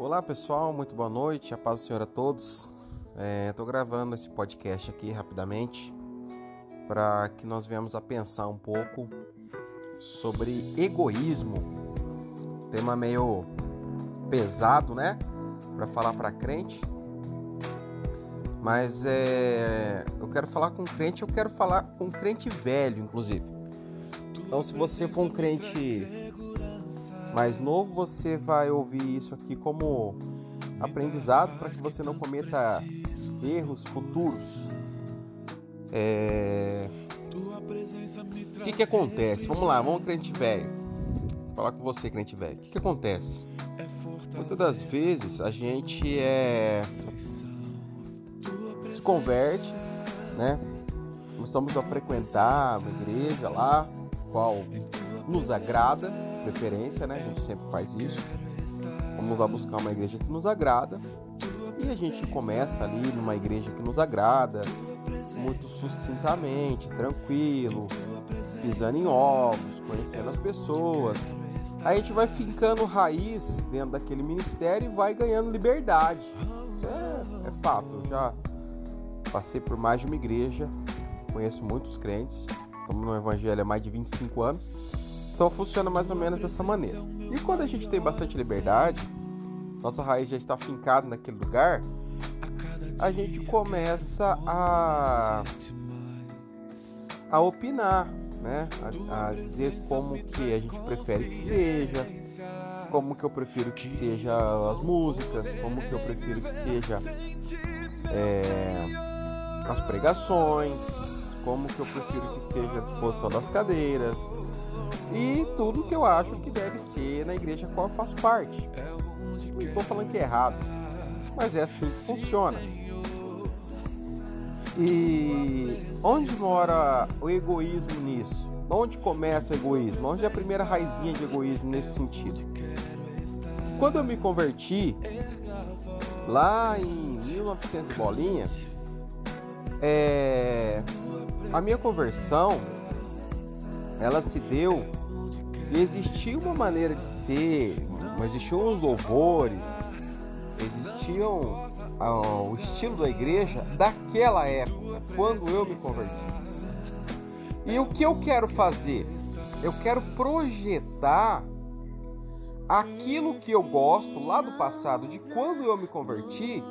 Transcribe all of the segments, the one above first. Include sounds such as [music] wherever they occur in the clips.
Olá pessoal, muito boa noite, a paz do Senhor a todos. Estou é, gravando esse podcast aqui rapidamente para que nós venhamos a pensar um pouco sobre egoísmo, tema meio pesado, né, para falar para crente. Mas é, eu quero falar com crente, eu quero falar com crente velho, inclusive. Então, se você for um crente mais novo, você vai ouvir isso aqui como aprendizado para que você não cometa erros futuros. É... O que, que acontece? Vamos lá, vamos crente velho. Vou falar com você, crente velho. O que, que acontece? Muitas das vezes a gente é... se converte, né? Começamos a frequentar uma igreja lá, qual nos agrada preferência, né? A gente sempre faz isso. Vamos lá buscar uma igreja que nos agrada. E a gente começa ali numa igreja que nos agrada, muito sucintamente, tranquilo, pisando em ovos, conhecendo as pessoas. Aí a gente vai fincando raiz dentro daquele ministério e vai ganhando liberdade. Isso é, é fato. Eu já passei por mais de uma igreja, conheço muitos crentes, estamos no evangelho há mais de 25 anos. Então funciona mais ou menos dessa maneira. E quando a gente tem bastante liberdade, nossa raiz já está fincada naquele lugar, a gente começa a a opinar, né? A, a, dizer como que a gente prefere que seja, como que eu prefiro que seja as músicas, como que eu prefiro que seja é, as pregações, como que eu prefiro que seja a disposição das cadeiras, e tudo que eu acho que deve ser na igreja qual eu faço parte. Não estou falando que é errado, mas é assim que funciona. E onde mora o egoísmo nisso? Onde começa o egoísmo? Onde é a primeira raizinha de egoísmo nesse sentido? Quando eu me converti, lá em 1900 bolinha, é... a minha conversão ela se deu e existia uma maneira de ser, existiam os louvores, existiam ah, o estilo da igreja daquela época, quando eu me converti. E o que eu quero fazer? Eu quero projetar aquilo que eu gosto lá do passado, de quando eu me converti,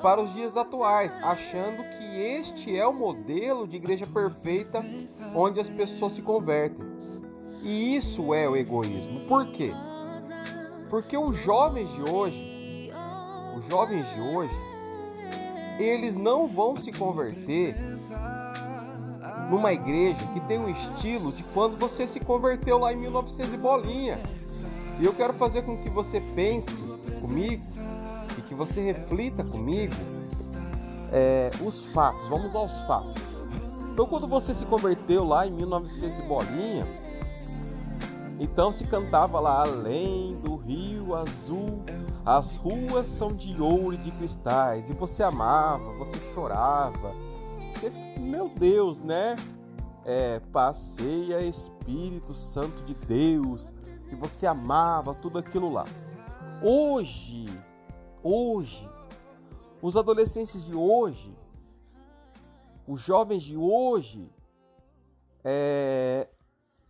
para os dias atuais, achando que este é o modelo de igreja perfeita onde as pessoas se convertem. E isso é o egoísmo. Por quê? Porque os jovens de hoje, os jovens de hoje, eles não vão se converter numa igreja que tem um estilo de quando você se converteu lá em 1900 e bolinha. E eu quero fazer com que você pense comigo e que você reflita comigo é, os fatos. Vamos aos fatos. Então, quando você se converteu lá em 1900 e bolinha, então se cantava lá além do rio azul, as ruas são de ouro e de cristais, e você amava, você chorava. Você, meu Deus, né? É, passeia Espírito Santo de Deus, e você amava tudo aquilo lá. Hoje, hoje, os adolescentes de hoje, os jovens de hoje, é,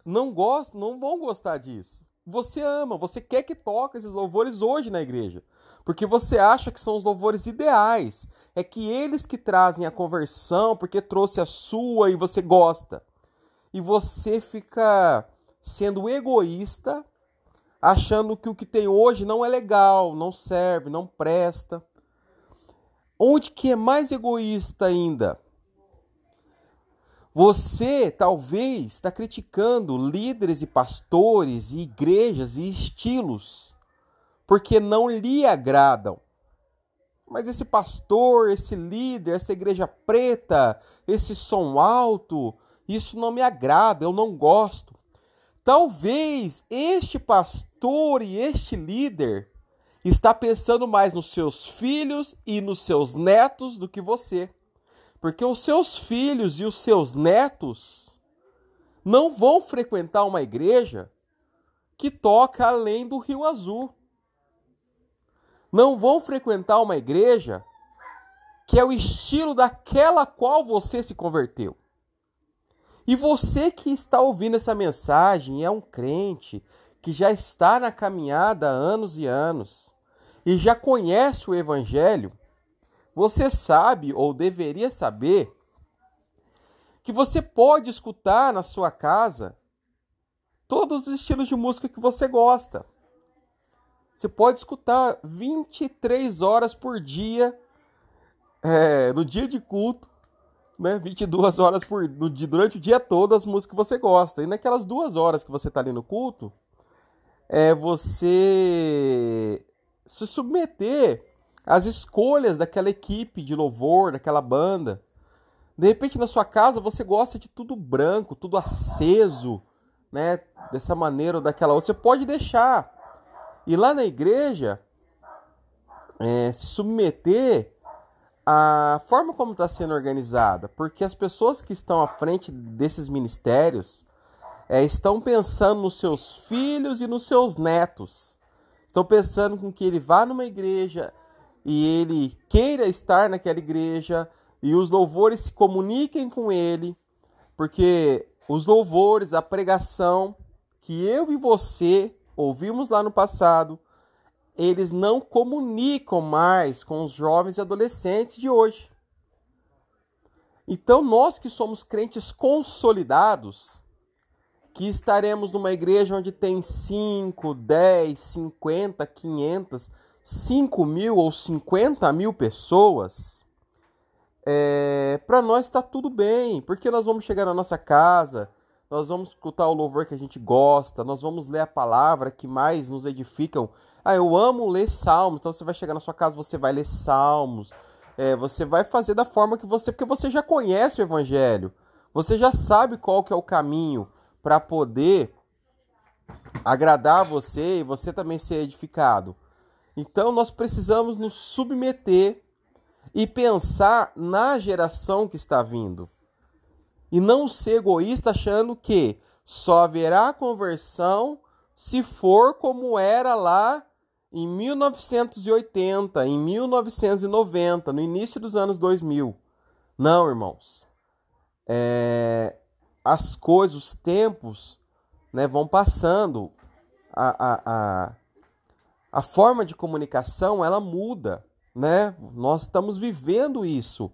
não gostam, não vão gostar disso. Você ama, você quer que toque esses louvores hoje na igreja, porque você acha que são os louvores ideais. É que eles que trazem a conversão, porque trouxe a sua e você gosta. E você fica sendo egoísta achando que o que tem hoje não é legal, não serve, não presta. Onde que é mais egoísta ainda? Você talvez está criticando líderes e pastores e igrejas e estilos porque não lhe agradam. Mas esse pastor, esse líder, essa igreja preta, esse som alto, isso não me agrada, eu não gosto. Talvez este pastor e este líder está pensando mais nos seus filhos e nos seus netos do que você. Porque os seus filhos e os seus netos não vão frequentar uma igreja que toca além do Rio Azul. não vão frequentar uma igreja que é o estilo daquela qual você se converteu. E você que está ouvindo essa mensagem é um crente que já está na caminhada há anos e anos e já conhece o evangelho, você sabe ou deveria saber que você pode escutar na sua casa todos os estilos de música que você gosta. Você pode escutar 23 horas por dia, é, no dia de culto, né? 22 horas por, durante o dia todo as músicas que você gosta. E naquelas duas horas que você está ali no culto, é você se submeter às escolhas daquela equipe de louvor, daquela banda. De repente na sua casa você gosta de tudo branco, tudo aceso, né? Dessa maneira ou daquela outra. Você pode deixar. E lá na igreja, é, se submeter à forma como está sendo organizada. Porque as pessoas que estão à frente desses ministérios é, estão pensando nos seus filhos e nos seus netos. Estão pensando com que ele vá numa igreja e ele queira estar naquela igreja e os louvores se comuniquem com ele, porque os louvores, a pregação que eu e você ouvimos lá no passado, eles não comunicam mais com os jovens e adolescentes de hoje. Então, nós que somos crentes consolidados, que estaremos numa igreja onde tem 5, 10, 50, 500, 5 mil ou 50 mil pessoas, é, para nós está tudo bem, porque nós vamos chegar na nossa casa, nós vamos escutar o louvor que a gente gosta, nós vamos ler a palavra que mais nos edificam. Ah, eu amo ler salmos, então você vai chegar na sua casa, você vai ler salmos, é, você vai fazer da forma que você, porque você já conhece o evangelho, você já sabe qual que é o caminho para poder agradar você e você também ser edificado. Então nós precisamos nos submeter e pensar na geração que está vindo. E não ser egoísta achando que só haverá conversão se for como era lá em 1980, em 1990, no início dos anos 2000. Não, irmãos. É, as coisas, os tempos né, vão passando. A, a, a, a forma de comunicação ela muda né? Nós estamos vivendo isso.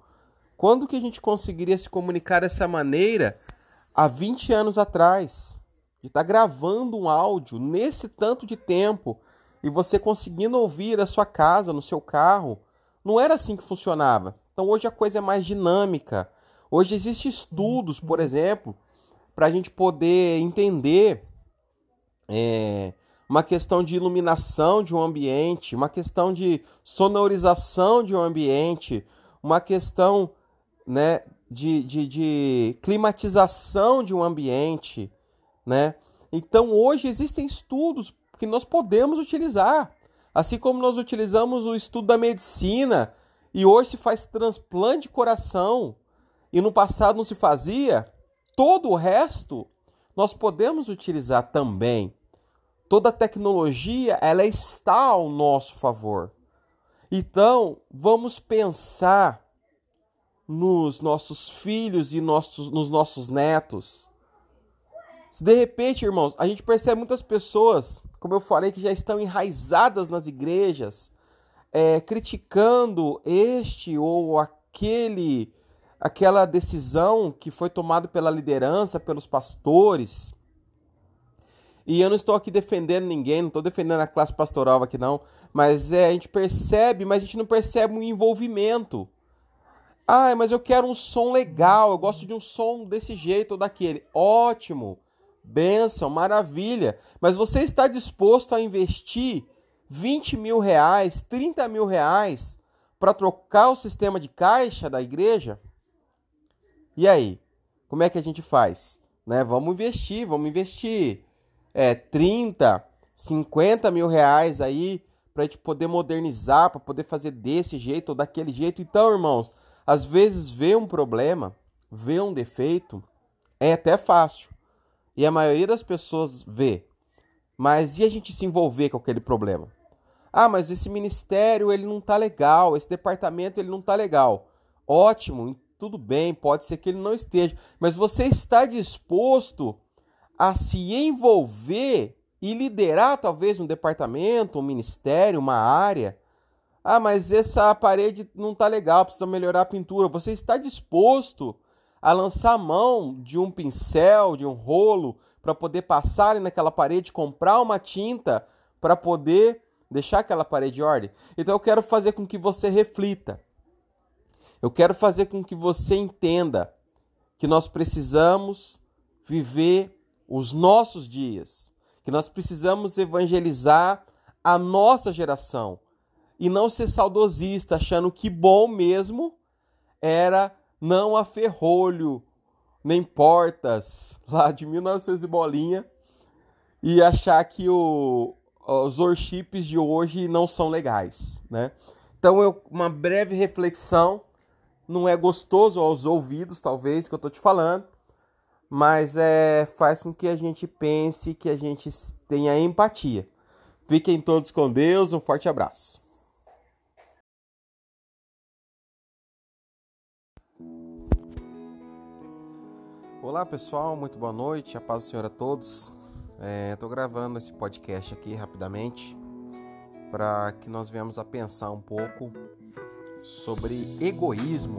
Quando que a gente conseguiria se comunicar dessa maneira há 20 anos atrás? De estar tá gravando um áudio nesse tanto de tempo e você conseguindo ouvir da sua casa, no seu carro. Não era assim que funcionava. Então hoje a coisa é mais dinâmica. Hoje existem estudos, por exemplo, para a gente poder entender é, uma questão de iluminação de um ambiente, uma questão de sonorização de um ambiente, uma questão né, de, de, de climatização de um ambiente. Né? Então hoje existem estudos que nós podemos utilizar. Assim como nós utilizamos o estudo da medicina e hoje se faz transplante de coração e no passado não se fazia, todo o resto nós podemos utilizar também. Toda a tecnologia ela está ao nosso favor. Então, vamos pensar nos nossos filhos e nossos, nos nossos netos. Se de repente, irmãos, a gente percebe muitas pessoas, como eu falei, que já estão enraizadas nas igrejas, é, criticando este ou aquele, aquela decisão que foi tomada pela liderança, pelos pastores, e eu não estou aqui defendendo ninguém, não estou defendendo a classe pastoral aqui não, mas é, a gente percebe, mas a gente não percebe um envolvimento. Ah, mas eu quero um som legal, eu gosto de um som desse jeito ou daquele. Ótimo, benção, maravilha. Mas você está disposto a investir 20 mil reais, 30 mil reais para trocar o sistema de caixa da igreja? E aí? Como é que a gente faz? Né? Vamos investir, vamos investir é, 30, 50 mil reais aí para a gente poder modernizar, para poder fazer desse jeito ou daquele jeito. Então, irmãos, às vezes ver um problema, ver um defeito, é até fácil. E a maioria das pessoas vê. Mas e a gente se envolver com aquele problema? Ah, mas esse ministério ele não tá legal, esse departamento ele não tá legal. Ótimo, tudo bem, pode ser que ele não esteja, mas você está disposto a se envolver e liderar talvez um departamento, um ministério, uma área. Ah, mas essa parede não está legal, precisa melhorar a pintura. Você está disposto a lançar mão de um pincel, de um rolo, para poder passar naquela parede, comprar uma tinta para poder deixar aquela parede em ordem? Então eu quero fazer com que você reflita. Eu quero fazer com que você entenda que nós precisamos viver os nossos dias, que nós precisamos evangelizar a nossa geração e não ser saudosista, achando que bom mesmo era não a ferrolho, nem portas, [laughs] lá de 1900 e bolinha, e achar que o, os worships de hoje não são legais, né? Então, eu, uma breve reflexão, não é gostoso aos ouvidos, talvez, que eu tô te falando, mas é, faz com que a gente pense, que a gente tenha empatia. Fiquem todos com Deus, um forte abraço. Olá pessoal, muito boa noite, a paz do Senhor a todos. Estou é, gravando esse podcast aqui rapidamente para que nós venhamos a pensar um pouco sobre egoísmo,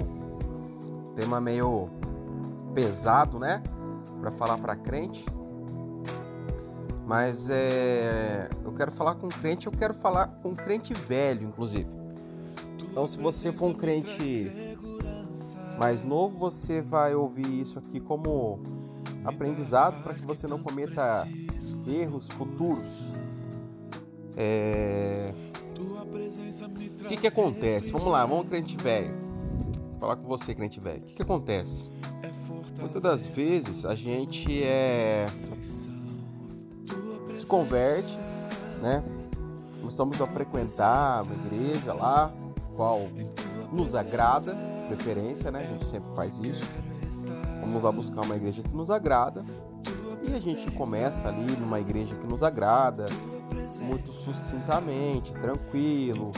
tema meio pesado, né? para falar para crente, mas é, eu quero falar com crente, eu quero falar com crente velho, inclusive. Então, se você for um crente mais novo, você vai ouvir isso aqui como aprendizado para que você não cometa erros futuros. É... O que, que acontece? Vamos lá, vamos crente velho. Vou falar com você, crente velho. O que, que acontece? Muitas das vezes a gente é se converte, né? Começamos a frequentar uma igreja lá, qual nos agrada, preferência, né? A gente sempre faz isso. Vamos lá buscar uma igreja que nos agrada e a gente começa ali numa igreja que nos agrada, muito sucintamente, tranquilo,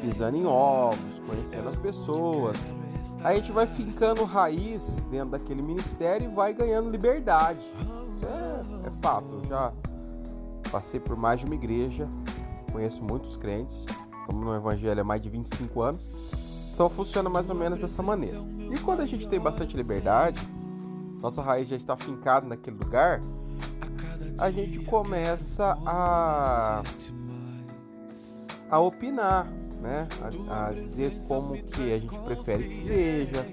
pisando em ovos, conhecendo as pessoas, a gente vai fincando raiz dentro daquele ministério e vai ganhando liberdade. Isso é, é fato. Eu já passei por mais de uma igreja, conheço muitos crentes, estamos no evangelho há mais de 25 anos. Então funciona mais ou menos dessa maneira. E quando a gente tem bastante liberdade, nossa raiz já está fincada naquele lugar, a gente começa a a opinar, né? A, a, dizer como que a gente prefere que seja,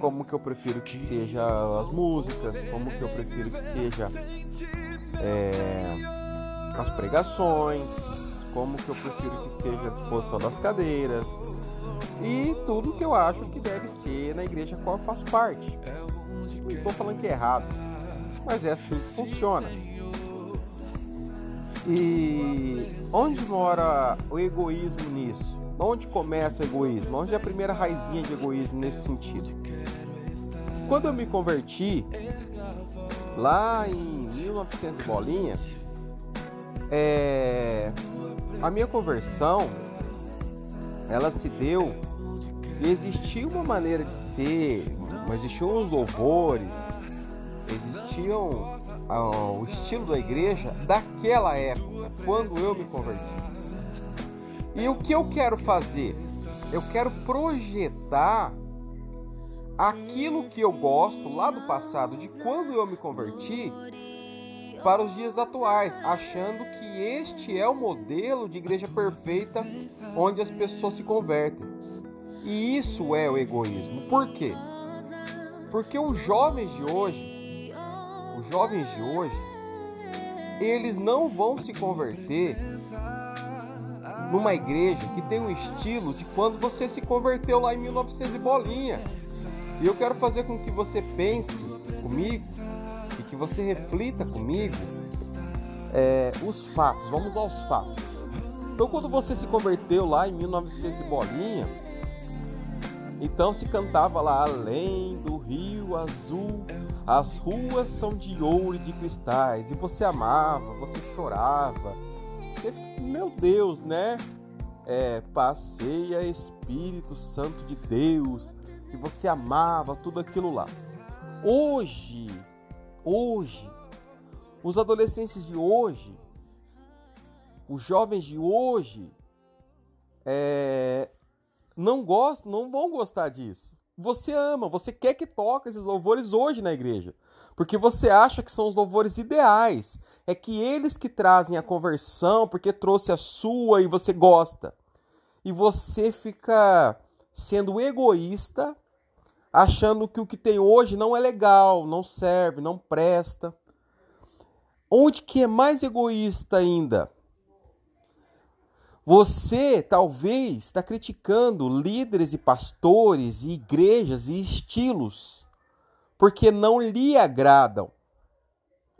como que eu prefiro que seja as músicas, como que eu prefiro que seja é, as pregações, como que eu prefiro que seja a disposição das cadeiras e tudo que eu acho que deve ser na igreja qual eu faço parte. Não estou falando que é errado, mas é assim que funciona. E onde mora o egoísmo nisso? Onde começa o egoísmo? Onde é a primeira raizinha de egoísmo nesse sentido? Quando eu me converti, lá em 1900 bolinha, é... a minha conversão, ela se deu e existia uma maneira de ser, mas existiam os louvores, existiam o estilo da igreja daquela época, quando eu me converti. E o que eu quero fazer? Eu quero projetar aquilo que eu gosto lá do passado, de quando eu me converti, para os dias atuais, achando que este é o modelo de igreja perfeita onde as pessoas se convertem. E isso é o egoísmo. Por quê? Porque os jovens de hoje os jovens de hoje, eles não vão se converter numa igreja que tem um estilo de quando você se converteu lá em 1900 e bolinha. E eu quero fazer com que você pense comigo que você reflita comigo é, os fatos. Vamos aos fatos. Então, quando você se converteu lá em 1900 e bolinha, então se cantava lá além do rio azul as ruas são de ouro e de cristais, e você amava, você chorava, você, meu Deus, né? É, passeia Espírito Santo de Deus e você amava tudo aquilo lá. Hoje, hoje, os adolescentes de hoje, os jovens de hoje, é, não gostam, não vão gostar disso. Você ama, você quer que toque esses louvores hoje na igreja, porque você acha que são os louvores ideais. É que eles que trazem a conversão, porque trouxe a sua e você gosta. E você fica sendo egoísta, achando que o que tem hoje não é legal, não serve, não presta. Onde que é mais egoísta ainda? Você talvez está criticando líderes e pastores e igrejas e estilos porque não lhe agradam.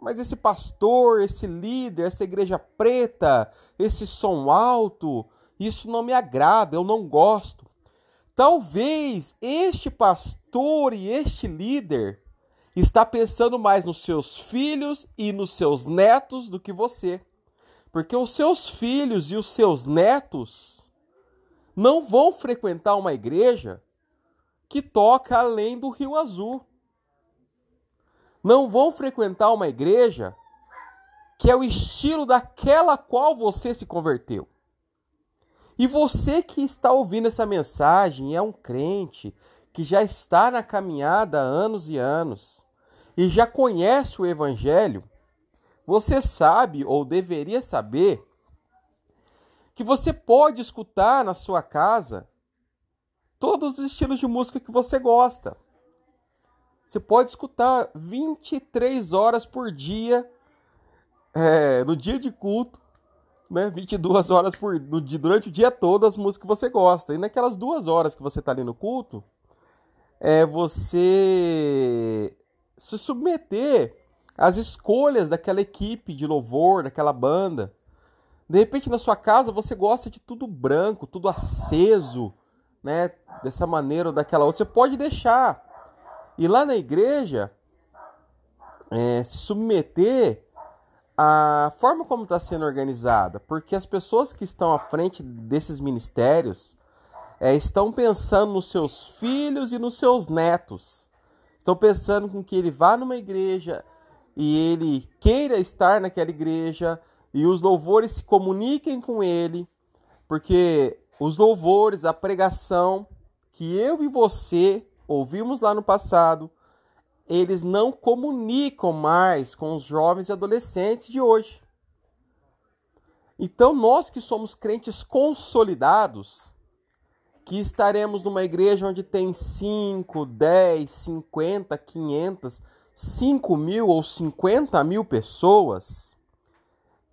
Mas esse pastor, esse líder, essa igreja preta, esse som alto, isso não me agrada, eu não gosto. Talvez este pastor e este líder está pensando mais nos seus filhos e nos seus netos do que você. Porque os seus filhos e os seus netos não vão frequentar uma igreja que toca além do Rio Azul. Não vão frequentar uma igreja que é o estilo daquela qual você se converteu. E você que está ouvindo essa mensagem é um crente que já está na caminhada há anos e anos e já conhece o evangelho, você sabe ou deveria saber que você pode escutar na sua casa todos os estilos de música que você gosta. Você pode escutar 23 horas por dia, é, no dia de culto, né? 22 horas por, durante o dia todo as músicas que você gosta. E naquelas duas horas que você está ali no culto, é você se submeter as escolhas daquela equipe de louvor, daquela banda. De repente na sua casa você gosta de tudo branco, tudo aceso, né? Dessa maneira ou daquela outra. Você pode deixar. E lá na igreja, é, se submeter à forma como está sendo organizada. Porque as pessoas que estão à frente desses ministérios é, estão pensando nos seus filhos e nos seus netos. Estão pensando com que ele vá numa igreja, e ele queira estar naquela igreja e os louvores se comuniquem com ele, porque os louvores, a pregação que eu e você ouvimos lá no passado, eles não comunicam mais com os jovens e adolescentes de hoje. Então, nós que somos crentes consolidados, que estaremos numa igreja onde tem 5, 10, 50, 500, 5 mil ou 50 mil pessoas,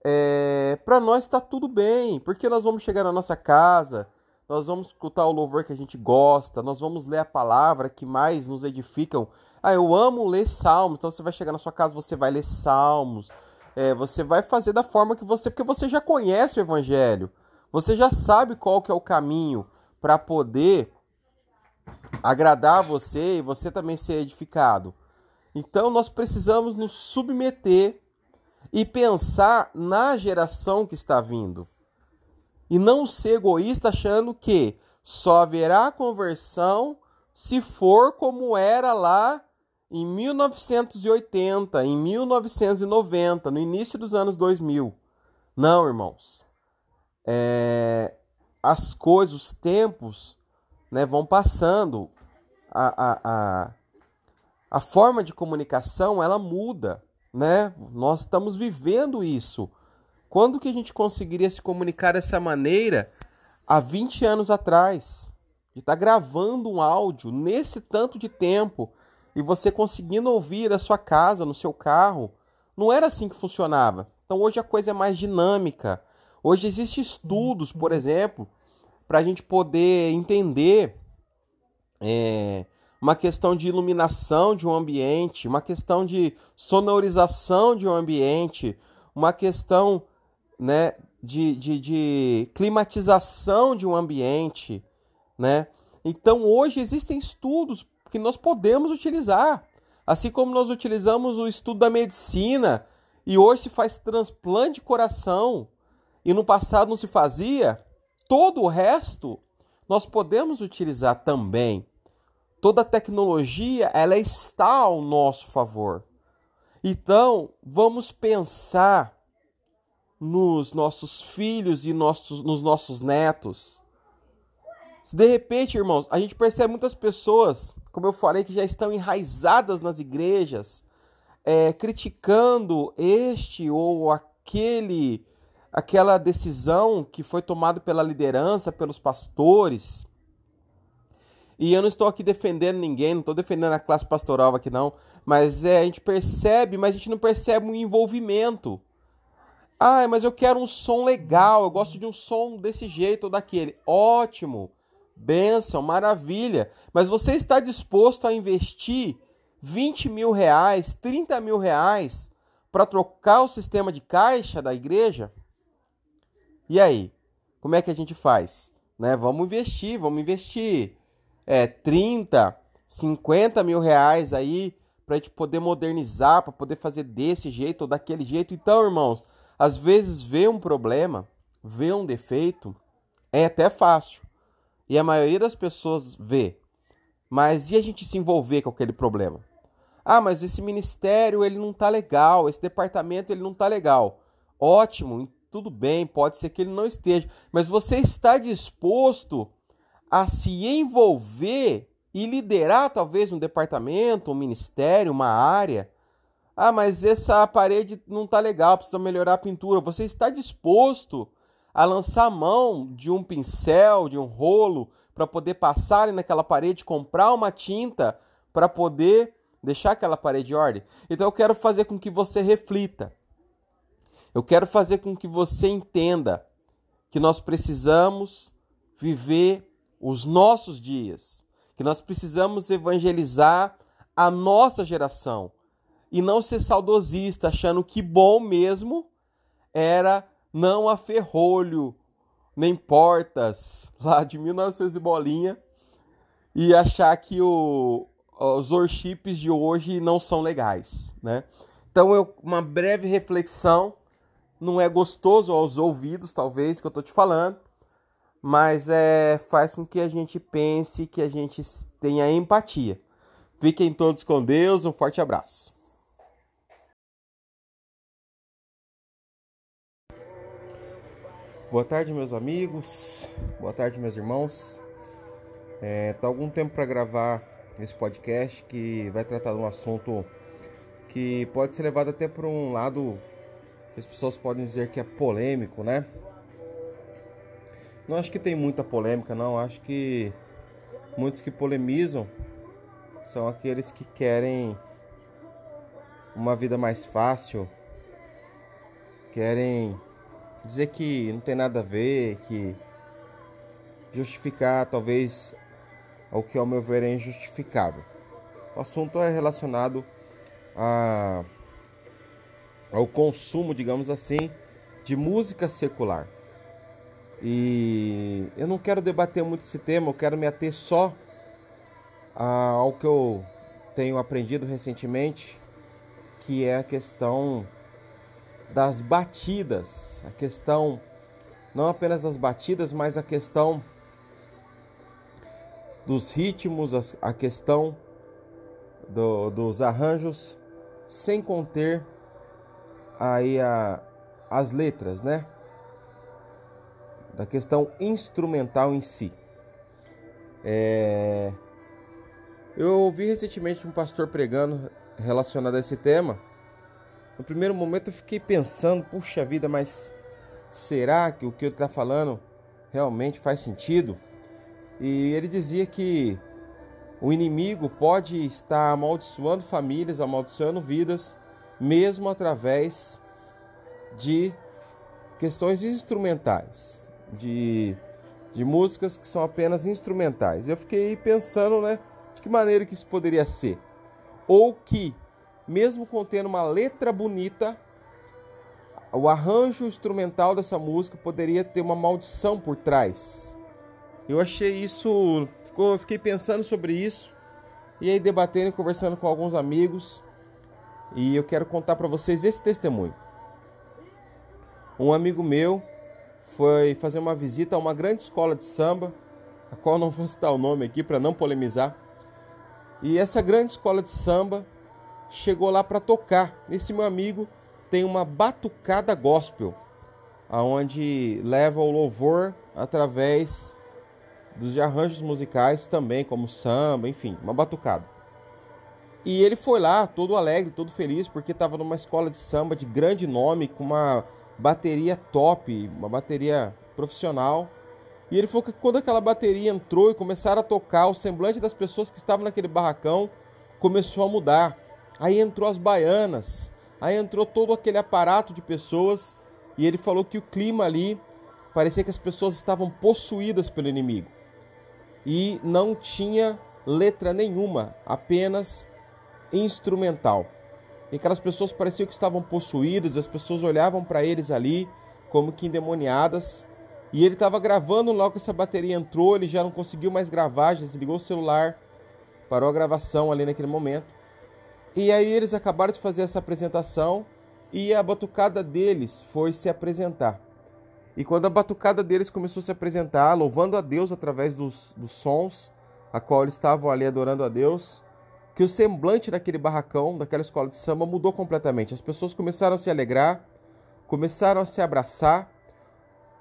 é, para nós está tudo bem, porque nós vamos chegar na nossa casa, nós vamos escutar o louvor que a gente gosta, nós vamos ler a palavra que mais nos edificam. Ah, eu amo ler salmos, então você vai chegar na sua casa, você vai ler salmos, é, você vai fazer da forma que você, porque você já conhece o evangelho, você já sabe qual que é o caminho para poder agradar você e você também ser edificado. Então nós precisamos nos submeter e pensar na geração que está vindo. E não ser egoísta achando que só haverá conversão se for como era lá em 1980, em 1990, no início dos anos 2000. Não, irmãos. É, as coisas, os tempos né, vão passando. A, a, a, a forma de comunicação ela muda, né? Nós estamos vivendo isso. Quando que a gente conseguiria se comunicar dessa maneira há 20 anos atrás? De estar tá gravando um áudio nesse tanto de tempo e você conseguindo ouvir da sua casa, no seu carro. Não era assim que funcionava. Então hoje a coisa é mais dinâmica. Hoje existem estudos, por exemplo, para a gente poder entender é, uma questão de iluminação de um ambiente, uma questão de sonorização de um ambiente, uma questão né, de, de, de climatização de um ambiente. Né? Então, hoje existem estudos que nós podemos utilizar. Assim como nós utilizamos o estudo da medicina e hoje se faz transplante de coração e no passado não se fazia, todo o resto nós podemos utilizar também. Toda a tecnologia, ela está ao nosso favor. Então, vamos pensar nos nossos filhos e nossos, nos nossos netos. Se de repente, irmãos, a gente percebe muitas pessoas, como eu falei, que já estão enraizadas nas igrejas, é, criticando este ou aquele, aquela decisão que foi tomada pela liderança, pelos pastores. E eu não estou aqui defendendo ninguém, não estou defendendo a classe pastoral aqui não, mas é, a gente percebe, mas a gente não percebe um envolvimento. Ah, mas eu quero um som legal, eu gosto de um som desse jeito ou daquele. Ótimo, benção, maravilha. Mas você está disposto a investir 20 mil reais, 30 mil reais para trocar o sistema de caixa da igreja? E aí, como é que a gente faz? Né? Vamos investir, vamos investir é, 30, 50 mil reais aí para a gente poder modernizar, para poder fazer desse jeito ou daquele jeito. Então, irmãos, às vezes, ver um problema, ver um defeito, é até fácil. E a maioria das pessoas vê. Mas e a gente se envolver com aquele problema? Ah, mas esse ministério ele não tá legal, esse departamento ele não tá legal. Ótimo, tudo bem, pode ser que ele não esteja, mas você está disposto a se envolver e liderar talvez um departamento, um ministério, uma área ah, mas essa parede não está legal, precisa melhorar a pintura. Você está disposto a lançar mão de um pincel, de um rolo, para poder passar naquela parede, comprar uma tinta para poder deixar aquela parede em ordem? Então eu quero fazer com que você reflita. Eu quero fazer com que você entenda que nós precisamos viver os nossos dias, que nós precisamos evangelizar a nossa geração e não ser saudosista, achando que bom mesmo era não a ferrolho, nem portas, [laughs] lá de 1900 e bolinha, e achar que o, os worships de hoje não são legais, né? Então, eu, uma breve reflexão, não é gostoso aos ouvidos, talvez, que eu tô te falando, mas é, faz com que a gente pense, que a gente tenha empatia. Fiquem todos com Deus, um forte abraço. Boa tarde, meus amigos. Boa tarde, meus irmãos. É, tá algum tempo para gravar esse podcast que vai tratar de um assunto que pode ser levado até por um lado que as pessoas podem dizer que é polêmico, né? Não acho que tem muita polêmica, não. Acho que muitos que polemizam são aqueles que querem uma vida mais fácil, querem dizer que não tem nada a ver, que justificar talvez o que ao meu ver é injustificável. O assunto é relacionado a, ao consumo, digamos assim, de música secular. E eu não quero debater muito esse tema, eu quero me ater só ao que eu tenho aprendido recentemente, que é a questão das batidas, a questão não apenas das batidas, mas a questão dos ritmos, a questão do, dos arranjos, sem conter aí a, as letras, né? Da questão instrumental em si. É... Eu ouvi recentemente um pastor pregando relacionado a esse tema no primeiro momento eu fiquei pensando, puxa vida, mas será que o que ele está falando realmente faz sentido? E ele dizia que o inimigo pode estar amaldiçoando famílias, amaldiçoando vidas, mesmo através de questões instrumentais, de, de músicas que são apenas instrumentais. Eu fiquei pensando, né, de que maneira que isso poderia ser. Ou que mesmo contendo uma letra bonita, o arranjo instrumental dessa música poderia ter uma maldição por trás. Eu achei isso, fiquei pensando sobre isso e aí debatendo e conversando com alguns amigos. E eu quero contar para vocês esse testemunho. Um amigo meu, foi fazer uma visita a uma grande escola de samba, a qual não vou citar o nome aqui para não polemizar. E essa grande escola de samba chegou lá para tocar. Esse meu amigo tem uma batucada gospel, aonde leva o louvor através dos arranjos musicais também, como samba, enfim, uma batucada. E ele foi lá todo alegre, todo feliz, porque estava numa escola de samba de grande nome, com uma bateria top, uma bateria profissional. E ele falou que quando aquela bateria entrou e começaram a tocar, o semblante das pessoas que estavam naquele barracão começou a mudar. Aí entrou as baianas, aí entrou todo aquele aparato de pessoas e ele falou que o clima ali parecia que as pessoas estavam possuídas pelo inimigo. E não tinha letra nenhuma, apenas instrumental. E aquelas pessoas pareciam que estavam possuídas, as pessoas olhavam para eles ali como que endemoniadas. E ele estava gravando, logo que essa bateria entrou, ele já não conseguiu mais gravar, já desligou o celular, parou a gravação ali naquele momento. E aí eles acabaram de fazer essa apresentação e a batucada deles foi se apresentar. E quando a batucada deles começou a se apresentar, louvando a Deus através dos, dos sons, a qual eles estavam ali adorando a Deus, que o semblante daquele barracão, daquela escola de samba, mudou completamente. As pessoas começaram a se alegrar, começaram a se abraçar.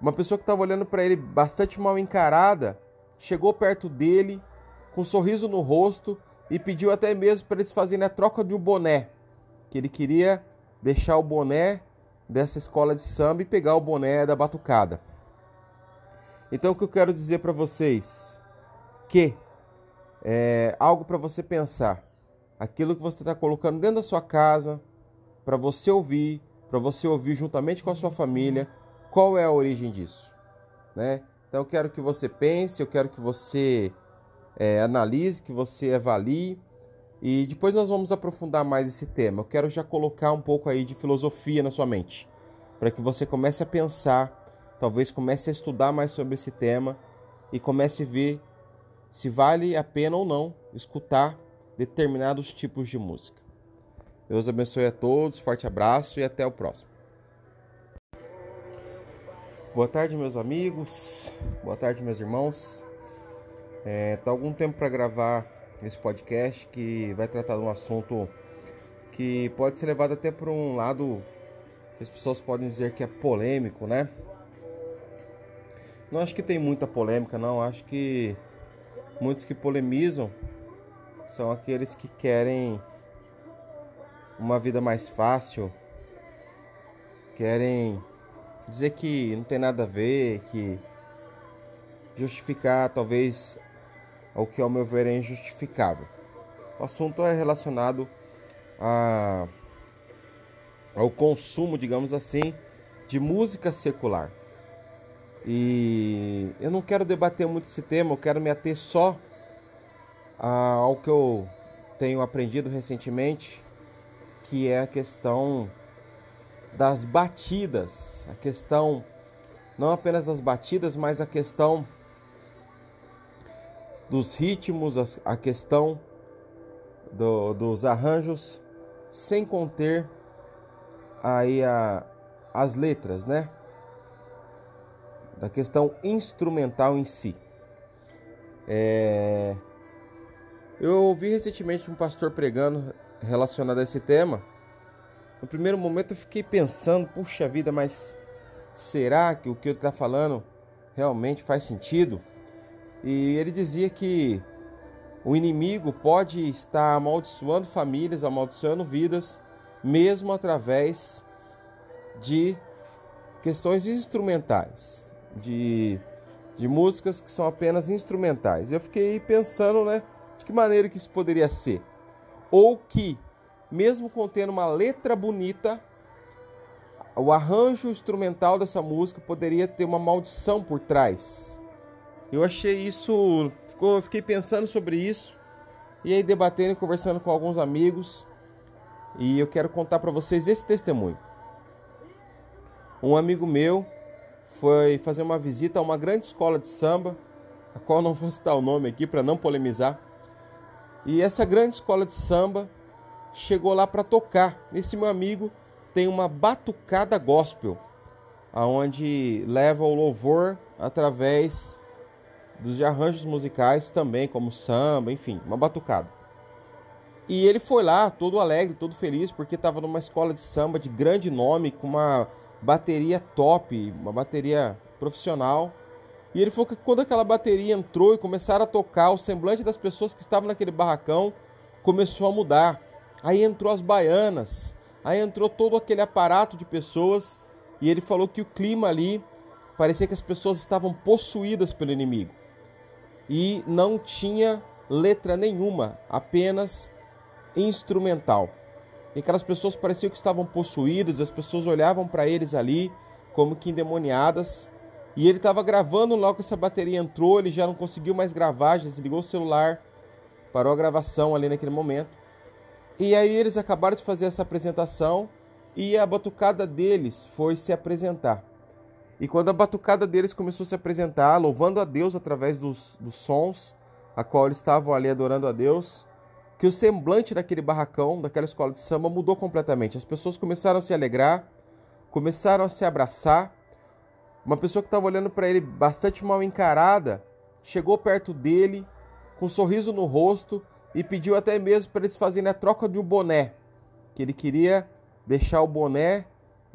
Uma pessoa que estava olhando para ele bastante mal encarada chegou perto dele, com um sorriso no rosto, e pediu até mesmo para eles fazerem a troca de um boné, que ele queria deixar o boné dessa escola de samba e pegar o boné da batucada. Então o que eu quero dizer para vocês que é algo para você pensar aquilo que você está colocando dentro da sua casa, para você ouvir, para você ouvir juntamente com a sua família, qual é a origem disso, né? Então eu quero que você pense, eu quero que você é, analise, que você avalie e depois nós vamos aprofundar mais esse tema. Eu quero já colocar um pouco aí de filosofia na sua mente, para que você comece a pensar, talvez comece a estudar mais sobre esse tema e comece a ver se vale a pena ou não escutar determinados tipos de música. Deus abençoe a todos, forte abraço e até o próximo. Boa tarde, meus amigos. Boa tarde, meus irmãos. É, tá algum tempo para gravar esse podcast que vai tratar de um assunto que pode ser levado até por um lado que as pessoas podem dizer que é polêmico, né? Não acho que tem muita polêmica, não. Acho que muitos que polemizam são aqueles que querem uma vida mais fácil, querem dizer que não tem nada a ver, que justificar talvez o que ao meu ver é injustificável. O assunto é relacionado a, ao consumo, digamos assim, de música secular. E eu não quero debater muito esse tema, eu quero me ater só ao que eu tenho aprendido recentemente, que é a questão das batidas, a questão não apenas das batidas, mas a questão dos ritmos, a questão do, dos arranjos, sem conter aí a, as letras, né? Da questão instrumental em si. É, eu ouvi recentemente um pastor pregando relacionado a esse tema. No primeiro momento eu fiquei pensando, puxa vida, mas será que o que ele está falando realmente faz sentido? E ele dizia que o inimigo pode estar amaldiçoando famílias, amaldiçoando vidas, mesmo através de questões instrumentais, de, de músicas que são apenas instrumentais. Eu fiquei pensando, né? De que maneira que isso poderia ser? Ou que, mesmo contendo uma letra bonita, o arranjo instrumental dessa música poderia ter uma maldição por trás. Eu achei isso, ficou, fiquei pensando sobre isso e aí debatendo e conversando com alguns amigos e eu quero contar para vocês esse testemunho. Um amigo meu foi fazer uma visita a uma grande escola de samba, a qual não vou citar o nome aqui para não polemizar. E essa grande escola de samba chegou lá para tocar. Esse meu amigo tem uma batucada gospel, aonde leva o louvor através dos arranjos musicais também, como samba, enfim, uma batucada. E ele foi lá, todo alegre, todo feliz, porque estava numa escola de samba de grande nome, com uma bateria top, uma bateria profissional. E ele falou que quando aquela bateria entrou e começaram a tocar, o semblante das pessoas que estavam naquele barracão começou a mudar. Aí entrou as baianas, aí entrou todo aquele aparato de pessoas e ele falou que o clima ali parecia que as pessoas estavam possuídas pelo inimigo. E não tinha letra nenhuma, apenas instrumental. E aquelas pessoas pareciam que estavam possuídas, as pessoas olhavam para eles ali como que endemoniadas. E ele estava gravando logo que essa bateria entrou, ele já não conseguiu mais gravar, desligou o celular, parou a gravação ali naquele momento. E aí eles acabaram de fazer essa apresentação e a batucada deles foi se apresentar. E quando a batucada deles começou a se apresentar, louvando a Deus através dos, dos sons, a qual eles estavam ali adorando a Deus, que o semblante daquele barracão, daquela escola de samba, mudou completamente. As pessoas começaram a se alegrar, começaram a se abraçar. Uma pessoa que estava olhando para ele bastante mal encarada chegou perto dele, com um sorriso no rosto, e pediu até mesmo para eles fazerem a troca de um boné, que ele queria deixar o boné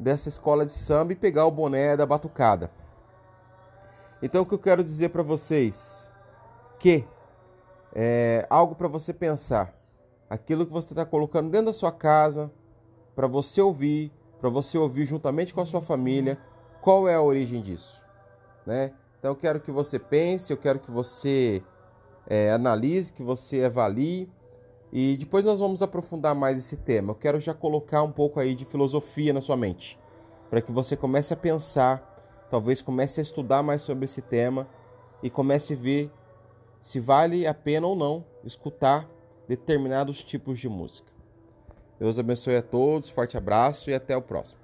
dessa escola de samba e pegar o boné da batucada. Então o que eu quero dizer para vocês que é, algo para você pensar. Aquilo que você está colocando dentro da sua casa, para você ouvir, para você ouvir juntamente com a sua família, qual é a origem disso. Né? Então eu quero que você pense, eu quero que você é, analise, que você avalie. E depois nós vamos aprofundar mais esse tema. Eu quero já colocar um pouco aí de filosofia na sua mente, para que você comece a pensar, talvez comece a estudar mais sobre esse tema e comece a ver se vale a pena ou não escutar determinados tipos de música. Deus abençoe a todos, forte abraço e até o próximo.